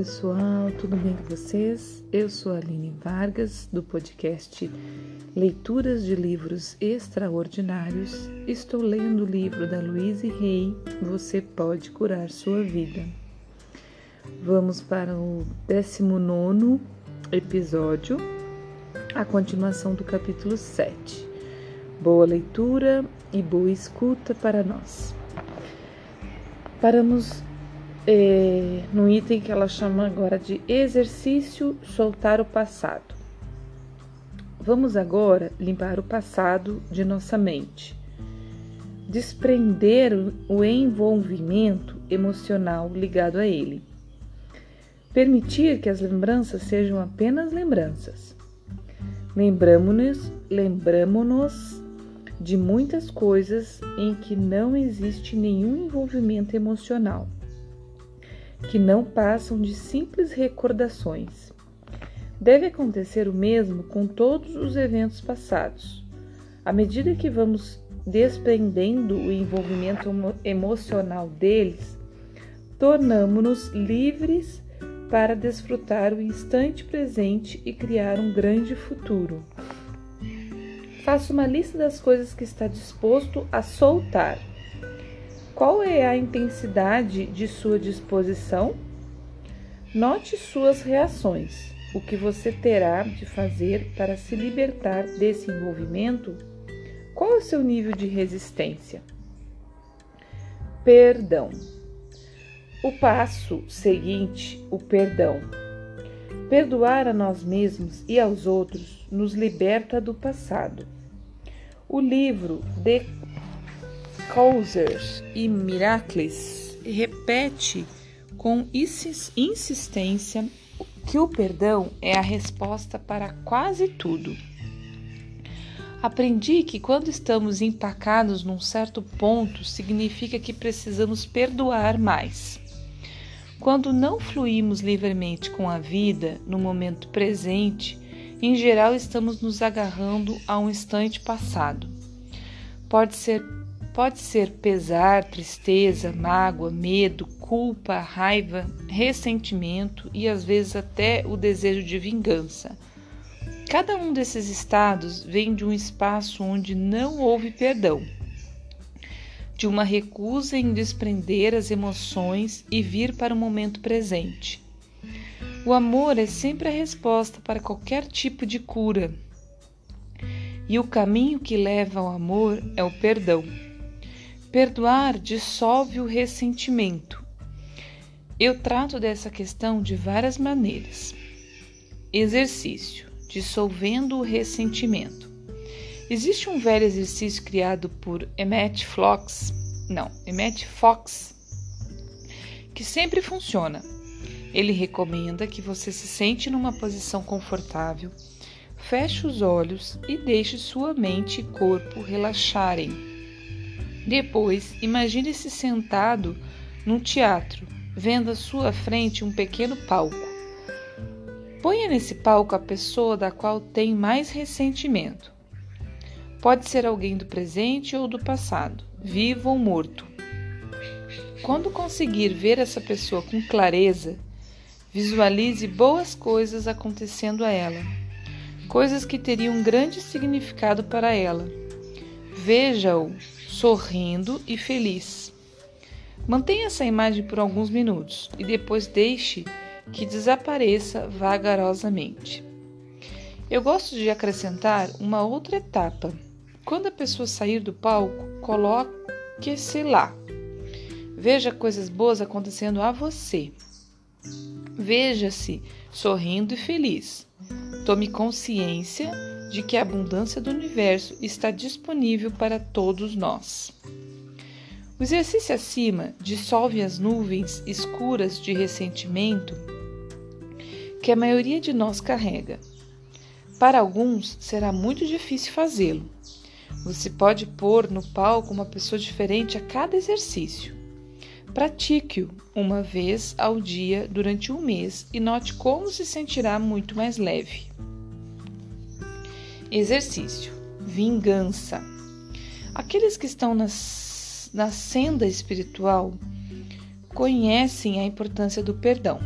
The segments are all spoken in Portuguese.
pessoal, tudo bem com vocês? Eu sou a Aline Vargas, do podcast Leituras de Livros Extraordinários. Estou lendo o livro da Louise Rey, Você Pode Curar Sua Vida. Vamos para o 19 episódio, a continuação do capítulo 7. Boa leitura e boa escuta para nós. Paramos é, no item que ela chama agora de exercício soltar o passado. Vamos agora limpar o passado de nossa mente, desprender o envolvimento emocional ligado a ele, permitir que as lembranças sejam apenas lembranças. Lembramos-nos lembramos de muitas coisas em que não existe nenhum envolvimento emocional que não passam de simples recordações. Deve acontecer o mesmo com todos os eventos passados. À medida que vamos desprendendo o envolvimento emocional deles, tornamos-nos livres para desfrutar o instante presente e criar um grande futuro. Faça uma lista das coisas que está disposto a soltar qual é a intensidade de sua disposição? Note suas reações. O que você terá de fazer para se libertar desse envolvimento? Qual é o seu nível de resistência? Perdão. O passo seguinte, o perdão. Perdoar a nós mesmos e aos outros nos liberta do passado. O livro The Causers e Miracles repete com insistência que o perdão é a resposta para quase tudo. Aprendi que quando estamos empacados num certo ponto, significa que precisamos perdoar mais. Quando não fluímos livremente com a vida no momento presente, em geral estamos nos agarrando a um instante passado. Pode ser Pode ser pesar, tristeza, mágoa, medo, culpa, raiva, ressentimento e às vezes até o desejo de vingança. Cada um desses estados vem de um espaço onde não houve perdão, de uma recusa em desprender as emoções e vir para o momento presente. O amor é sempre a resposta para qualquer tipo de cura. E o caminho que leva ao amor é o perdão. Perdoar dissolve o ressentimento. Eu trato dessa questão de várias maneiras. Exercício: dissolvendo o ressentimento. Existe um velho exercício criado por Emmett Fox, não, Emmett Fox, que sempre funciona. Ele recomenda que você se sente numa posição confortável, feche os olhos e deixe sua mente e corpo relaxarem depois, imagine-se sentado num teatro, vendo à sua frente um pequeno palco. Ponha nesse palco a pessoa da qual tem mais ressentimento. Pode ser alguém do presente ou do passado, vivo ou morto. Quando conseguir ver essa pessoa com clareza, visualize boas coisas acontecendo a ela, coisas que teriam grande significado para ela. Veja-o sorrindo e feliz. Mantenha essa imagem por alguns minutos e depois deixe que desapareça vagarosamente. Eu gosto de acrescentar uma outra etapa. Quando a pessoa sair do palco, coloque-se lá. Veja coisas boas acontecendo a você. Veja-se sorrindo e feliz. Tome consciência de que a abundância do universo está disponível para todos nós. O exercício acima dissolve as nuvens escuras de ressentimento que a maioria de nós carrega. Para alguns será muito difícil fazê-lo. Você pode pôr no palco uma pessoa diferente a cada exercício. Pratique-o uma vez ao dia durante um mês e note como se sentirá muito mais leve. Exercício: vingança. Aqueles que estão nas, na senda espiritual conhecem a importância do perdão.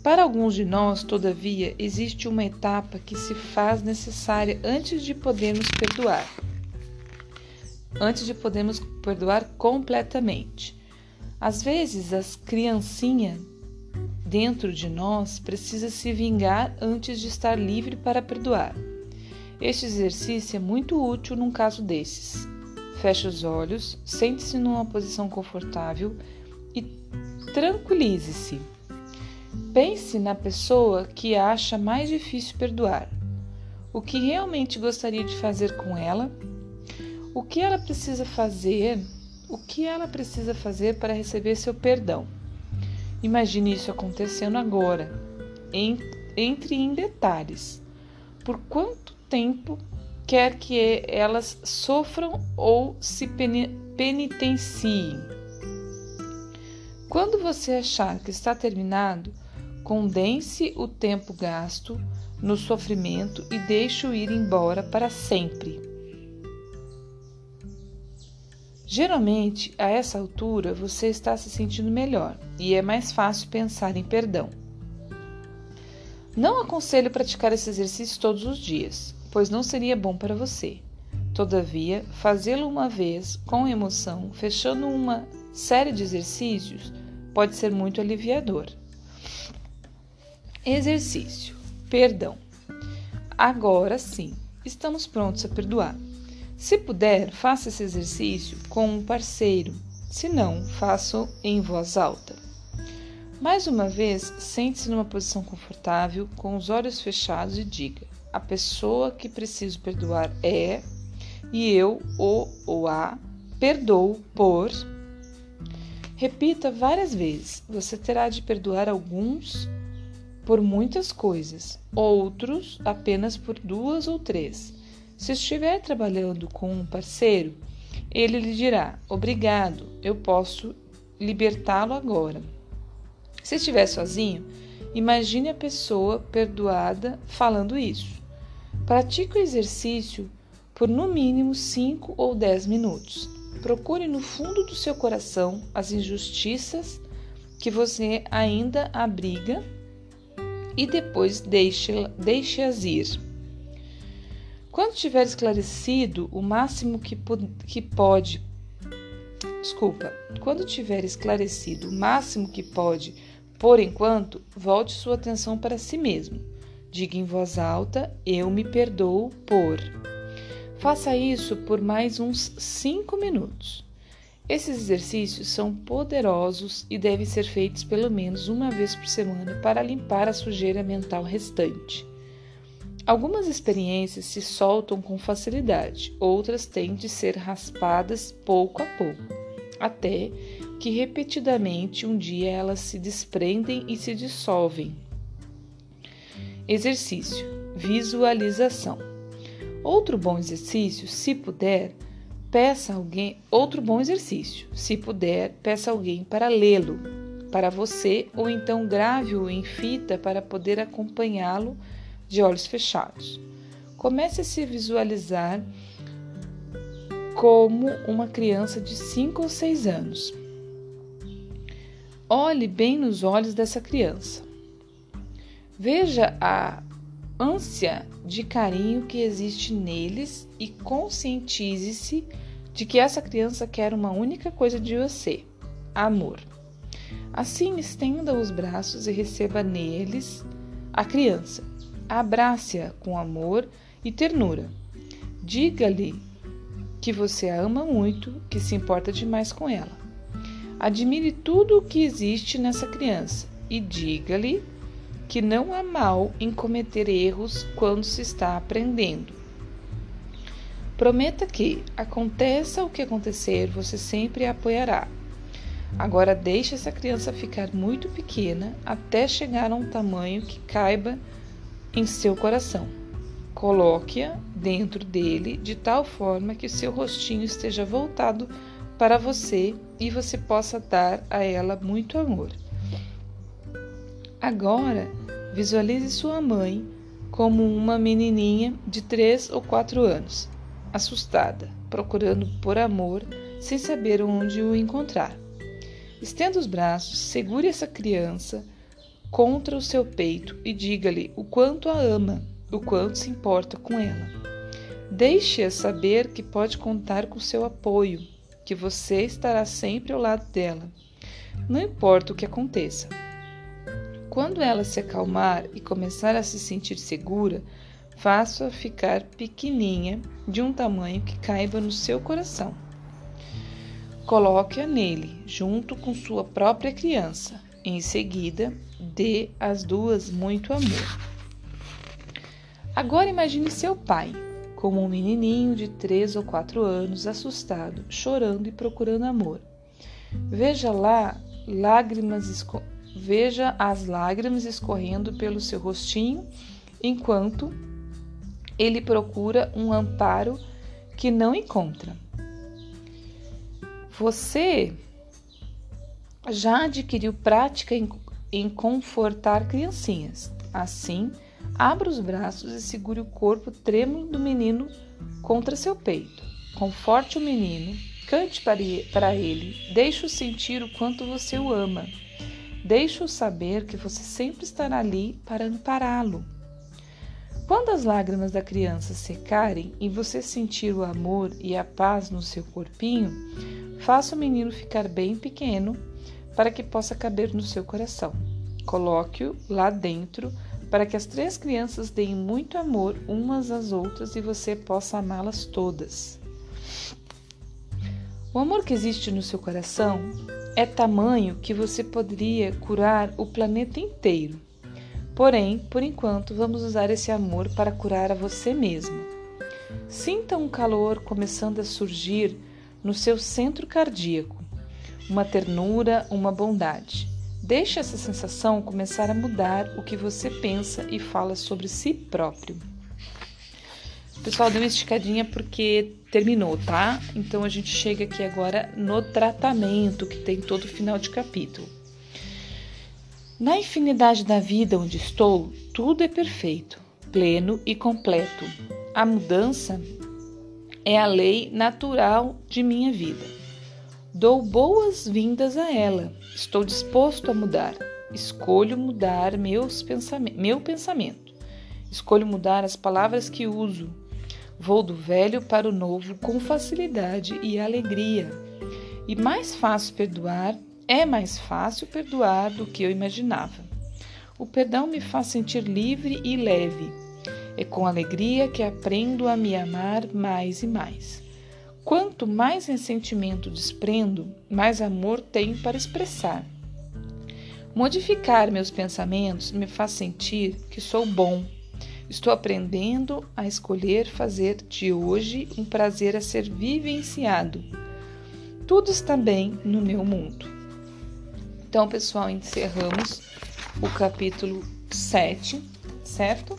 Para alguns de nós, todavia, existe uma etapa que se faz necessária antes de podermos perdoar. Antes de podermos perdoar completamente. Às vezes, as criancinhas dentro de nós precisa se vingar antes de estar livre para perdoar. Este exercício é muito útil num caso desses. Feche os olhos, sente-se numa posição confortável e tranquilize-se. Pense na pessoa que acha mais difícil perdoar. O que realmente gostaria de fazer com ela? O que ela precisa fazer? O que ela precisa fazer para receber seu perdão? Imagine isso acontecendo agora, entre em detalhes. Por quanto tempo quer que elas sofram ou se penitenciem? Quando você achar que está terminado, condense o tempo gasto no sofrimento e deixe-o ir embora para sempre. Geralmente, a essa altura, você está se sentindo melhor e é mais fácil pensar em perdão. Não aconselho praticar esse exercício todos os dias, pois não seria bom para você. Todavia, fazê-lo uma vez com emoção, fechando uma série de exercícios, pode ser muito aliviador. Exercício: perdão. Agora sim, estamos prontos a perdoar. Se puder, faça esse exercício com um parceiro, se não, faça em voz alta. Mais uma vez, sente-se numa posição confortável, com os olhos fechados e diga: A pessoa que preciso perdoar é, e eu o ou a perdoo por Repita várias vezes. Você terá de perdoar alguns por muitas coisas, outros apenas por duas ou três. Se estiver trabalhando com um parceiro, ele lhe dirá: Obrigado, eu posso libertá-lo agora. Se estiver sozinho, imagine a pessoa perdoada falando isso. Pratique o exercício por no mínimo 5 ou 10 minutos. Procure no fundo do seu coração as injustiças que você ainda abriga e depois deixe-as deixe ir. Quando tiver esclarecido o máximo que, que pode, desculpa, quando tiver esclarecido o máximo que pode, por enquanto, volte sua atenção para si mesmo. Diga em voz alta: Eu me perdoo por. Faça isso por mais uns 5 minutos. Esses exercícios são poderosos e devem ser feitos pelo menos uma vez por semana para limpar a sujeira mental restante. Algumas experiências se soltam com facilidade, outras têm de ser raspadas pouco a pouco, até que repetidamente um dia elas se desprendem e se dissolvem. Exercício: Visualização. Outro bom exercício, se puder, peça alguém, outro bom exercício, se puder, peça alguém para lê-lo para você ou então grave-o em fita para poder acompanhá-lo de olhos fechados. Comece a se visualizar como uma criança de 5 ou 6 anos. Olhe bem nos olhos dessa criança. Veja a ânsia de carinho que existe neles e conscientize-se de que essa criança quer uma única coisa de você: amor. Assim, estenda os braços e receba neles a criança. Abrace-a com amor e ternura. Diga-lhe que você a ama muito, que se importa demais com ela. Admire tudo o que existe nessa criança e diga-lhe que não há mal em cometer erros quando se está aprendendo. Prometa que, aconteça o que acontecer, você sempre a apoiará. Agora deixe essa criança ficar muito pequena até chegar a um tamanho que caiba em seu coração. Coloque-a dentro dele de tal forma que seu rostinho esteja voltado para você e você possa dar a ela muito amor. Agora, visualize sua mãe como uma menininha de três ou quatro anos, assustada, procurando por amor sem saber onde o encontrar. Estenda os braços, segure essa criança contra o seu peito e diga-lhe o quanto a ama, o quanto se importa com ela. Deixe-a saber que pode contar com seu apoio, que você estará sempre ao lado dela, não importa o que aconteça. Quando ela se acalmar e começar a se sentir segura, faça-a ficar pequeninha, de um tamanho que caiba no seu coração. Coloque-a nele, junto com sua própria criança. Em seguida, dê às duas muito amor. Agora imagine seu pai, como um menininho de três ou quatro anos, assustado, chorando e procurando amor. Veja lá lágrimas. Veja as lágrimas escorrendo pelo seu rostinho enquanto ele procura um amparo que não encontra. Você já adquiriu prática em, em confortar criancinhas. Assim, abra os braços e segure o corpo trêmulo do menino contra seu peito. Conforte o menino, cante para ele, deixe-o sentir o quanto você o ama. Deixe-o saber que você sempre estará ali para ampará-lo. Quando as lágrimas da criança secarem e você sentir o amor e a paz no seu corpinho, faça o menino ficar bem pequeno para que possa caber no seu coração. Coloque-o lá dentro para que as três crianças deem muito amor umas às outras e você possa amá-las todas. O amor que existe no seu coração é tamanho que você poderia curar o planeta inteiro. Porém, por enquanto, vamos usar esse amor para curar a você mesmo. Sinta um calor começando a surgir no seu centro cardíaco, uma ternura, uma bondade. Deixe essa sensação começar a mudar o que você pensa e fala sobre si próprio. Pessoal, deu uma esticadinha porque terminou, tá? Então a gente chega aqui agora no tratamento que tem todo final de capítulo. Na infinidade da vida onde estou, tudo é perfeito, pleno e completo. A mudança é a lei natural de minha vida. Dou boas-vindas a ela. Estou disposto a mudar. Escolho mudar meus pensamentos, meu pensamento. Escolho mudar as palavras que uso. Vou do velho para o novo com facilidade e alegria. E mais fácil perdoar é mais fácil perdoar do que eu imaginava. O perdão me faz sentir livre e leve. É com alegria que aprendo a me amar mais e mais. Quanto mais ressentimento desprendo, mais amor tenho para expressar. Modificar meus pensamentos me faz sentir que sou bom. Estou aprendendo a escolher fazer de hoje um prazer a ser vivenciado. Tudo está bem no meu mundo. Então, pessoal, encerramos o capítulo 7, certo?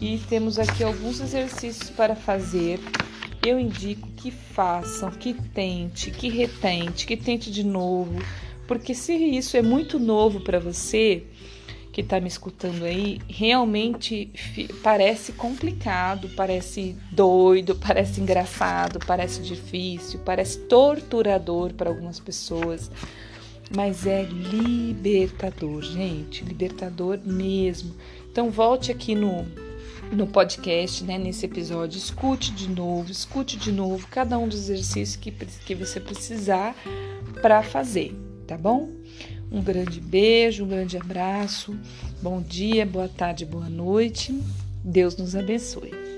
E temos aqui alguns exercícios para fazer. Eu indico que façam, que tente, que retente, que tente de novo, porque se isso é muito novo para você, que está me escutando aí, realmente parece complicado, parece doido, parece engraçado, parece difícil, parece torturador para algumas pessoas mas é libertador, gente, libertador mesmo. Então volte aqui no no podcast, né, nesse episódio, escute de novo, escute de novo cada um dos exercícios que, que você precisar para fazer, tá bom? Um grande beijo, um grande abraço, bom dia, boa tarde, boa noite. Deus nos abençoe.